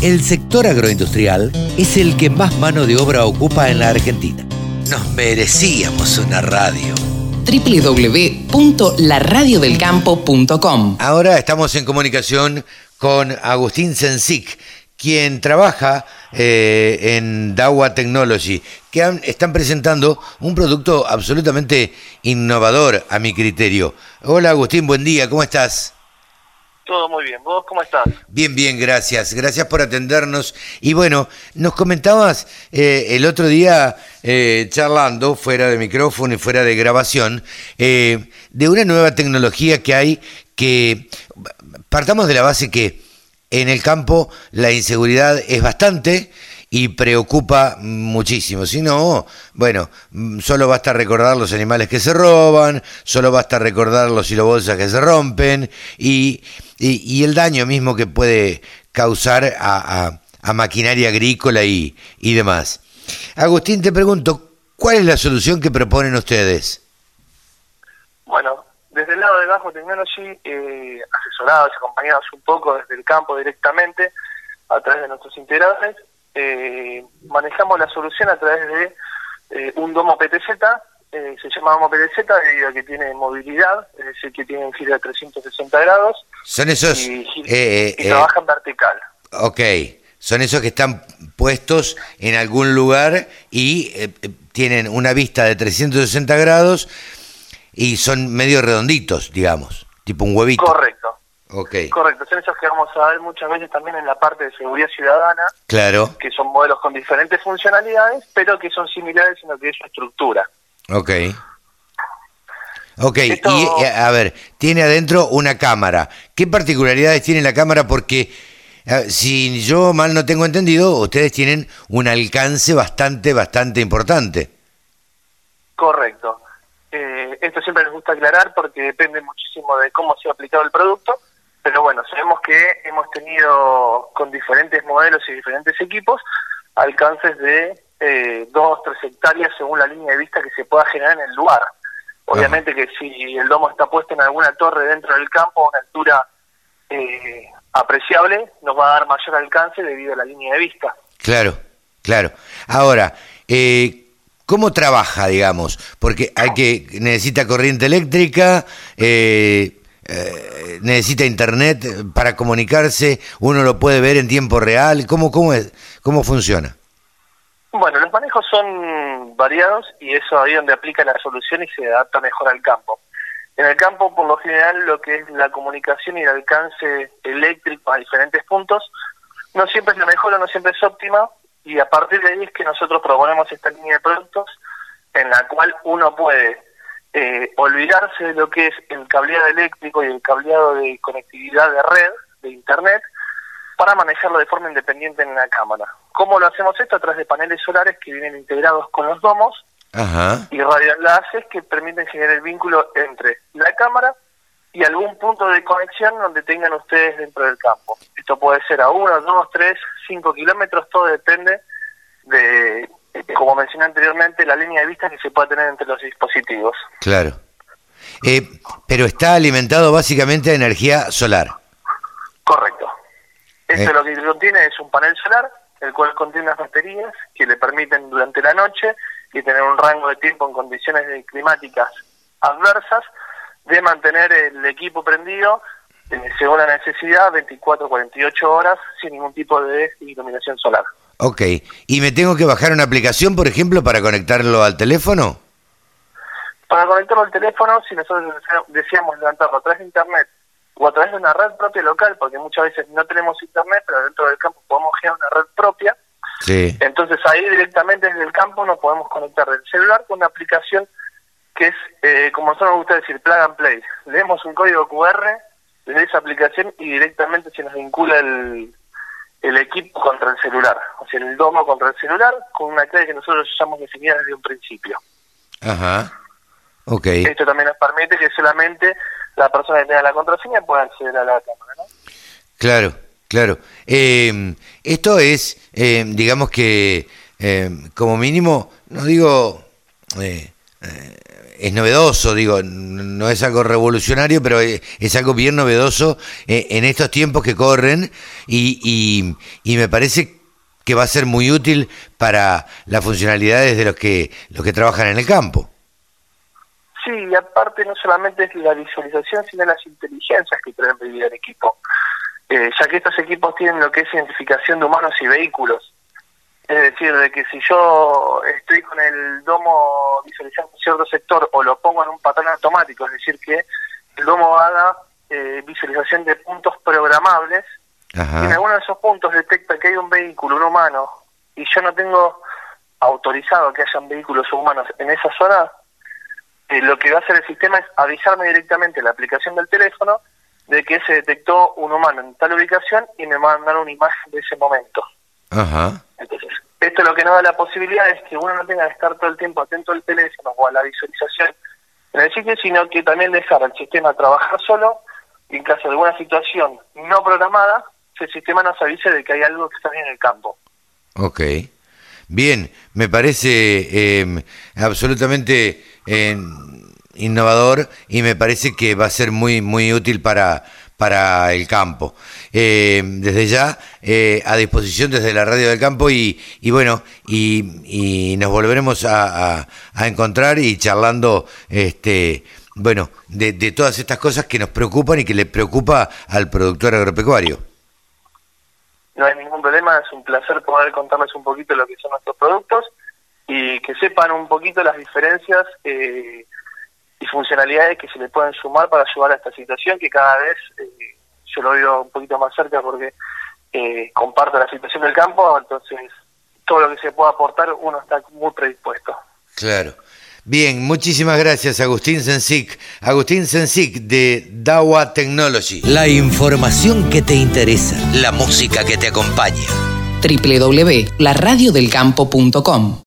El sector agroindustrial es el que más mano de obra ocupa en la Argentina. Nos merecíamos una radio. www.laradiodelcampo.com Ahora estamos en comunicación con Agustín Sensic, quien trabaja eh, en Dawa Technology, que han- están presentando un producto absolutamente innovador a mi criterio. Hola Agustín, buen día, ¿cómo estás? Todo muy bien. ¿Vos cómo estás? Bien, bien, gracias. Gracias por atendernos. Y bueno, nos comentabas eh, el otro día, eh, charlando, fuera de micrófono y fuera de grabación, eh, de una nueva tecnología que hay que, partamos de la base que en el campo la inseguridad es bastante y preocupa muchísimo. Si no, bueno, solo basta recordar los animales que se roban, solo basta recordar los silobolsas que se rompen y, y, y el daño mismo que puede causar a, maquinaria agrícola y, y demás. Agustín, te pregunto, ¿cuál es la solución que proponen ustedes? Bueno, desde el lado de Bajo Technology, eh, asesorados acompañados un poco desde el campo directamente, a través de nuestros integradores, eh, manejamos la solución a través de eh, un domo PTZ, eh, se llama domo PTZ debido a que tiene movilidad, es decir, que tiene un giro de 360 grados Son esos... y, gi- eh, y eh, trabaja en vertical. Ok, son esos que están puestos en algún lugar y eh, eh, tienen una vista de 360 grados y son medio redonditos, digamos, tipo un huevito. Correcto, Ok, correcto. Son esos que vamos a ver muchas veces también en la parte de seguridad ciudadana, claro, que son modelos con diferentes funcionalidades, pero que son similares en lo que es su estructura. Ok. Ok, Esto- y eh, a ver, tiene adentro una cámara. ¿Qué particularidades tiene la cámara? Porque eh, si yo mal no tengo entendido, ustedes tienen un alcance bastante, bastante importante. Correcto. Eh, esto siempre nos gusta aclarar porque depende muchísimo de cómo se ha aplicado el producto, pero bueno, sabemos que hemos tenido con diferentes modelos y diferentes equipos alcances de eh, dos, tres hectáreas según la línea de vista que se pueda generar en el lugar. Obviamente que si el domo está puesto en alguna torre dentro del campo a una altura eh, apreciable, nos va a dar mayor alcance debido a la línea de vista. Claro, claro. Ahora, eh, ¿cómo trabaja, digamos? Porque hay que necesita corriente eléctrica, eh, eh, necesita internet para comunicarse, uno lo puede ver en tiempo real. ¿Cómo, cómo, es, cómo funciona? Bueno, los manejos son variados y eso ahí donde aplica la solución y se adapta mejor al campo. En el campo, por lo general, lo que es la comunicación y el alcance eléctrico a diferentes puntos no siempre es la mejor o no siempre es óptima y a partir de ahí es que nosotros proponemos esta línea de productos en la cual uno puede eh, olvidarse de lo que es el cableado eléctrico y el cableado de conectividad de red, de Internet, para manejarlo de forma independiente en la cámara. ¿Cómo lo hacemos esto? A través de paneles solares que vienen integrados con los domos Ajá. y radioenlaces que permiten generar el vínculo entre la cámara y algún punto de conexión donde tengan ustedes dentro del campo. Esto puede ser a uno, dos, tres, cinco kilómetros, todo depende de, como mencioné anteriormente, la línea de vista que se pueda tener entre los dispositivos. Claro. Eh, pero está alimentado básicamente a energía solar. Correcto. Esto Eh. lo que contiene es un panel solar, el cual contiene unas baterías que le permiten durante la noche y tener un rango de tiempo en condiciones climáticas adversas de mantener el equipo prendido eh, según la necesidad 24 48 horas sin ningún tipo de iluminación solar. Ok. ¿Y me tengo que bajar una aplicación, por ejemplo, para conectarlo al teléfono? Para conectarlo al teléfono, si nosotros desea- deseamos levantarlo a través de internet o a través de una red propia local, porque muchas veces no tenemos internet, pero dentro del campo podemos generar una red propia, Sí. Entonces ahí directamente desde el campo nos podemos conectar del celular con una aplicación que es, eh, como nosotros nos gusta decir, plug and play. Leemos un código QR de esa aplicación y directamente se nos vincula el, el equipo contra el celular. O sea, el domo contra el celular con una clave que nosotros llamamos definida desde un principio. Ajá. Ok. Esto también nos permite que solamente la persona que tenga la contraseña pueda acceder a la cámara. ¿no? Claro, claro. Eh, esto es, eh, digamos que, eh, como mínimo, no digo eh, es novedoso, digo, no es algo revolucionario, pero es algo bien novedoso en estos tiempos que corren y, y, me parece que va a ser muy útil para las funcionalidades de los que, los que trabajan en el campo. Sí, y aparte no solamente es la visualización, sino las inteligencias que pueden vivir el equipo. Eh, ya que estos equipos tienen lo que es identificación de humanos y vehículos. Es decir, de que si yo estoy con el domo visualizando un cierto sector o lo pongo en un patrón automático, es decir, que el domo haga eh, visualización de puntos programables, y en alguno de esos puntos detecta que hay un vehículo, un humano, y yo no tengo autorizado que hayan vehículos humanos en esa zona, eh, lo que va a hacer el sistema es avisarme directamente la aplicación del teléfono de que se detectó un humano en tal ubicación y me va a mandar una imagen de ese momento. Entonces, esto lo que nos da la posibilidad es que uno no tenga que estar todo el tiempo atento al teléfono o a la visualización en el sitio, sino que también dejar al sistema trabajar solo y en caso de alguna situación no programada, el sistema nos avise de que hay algo que está bien en el campo. Ok. Bien, me parece em, absolutamente em, innovador y me parece que va a ser muy, muy útil para, para el campo. Em, desde ya, eh, a disposición desde la radio del campo y, y bueno, y, nos volveremos a, a, encontrar y charlando, este, bueno, de, de todas estas cosas que nos preocupan y que le preocupa al productor agropecuario no hay ningún problema, es un placer poder contarles un poquito lo que son nuestros productos y que sepan un poquito las diferencias eh, y funcionalidades que se le pueden sumar para ayudar a esta situación que cada vez eh, yo lo veo un poquito más cerca porque eh, comparto la situación del campo, entonces todo lo que se pueda aportar uno está muy predispuesto. Claro. Bien, muchísimas gracias Agustín Sensic. Agustín Sensic de Dawa Technology. La información que te interesa. La música que te acompaña. www.laradiodelcampo.com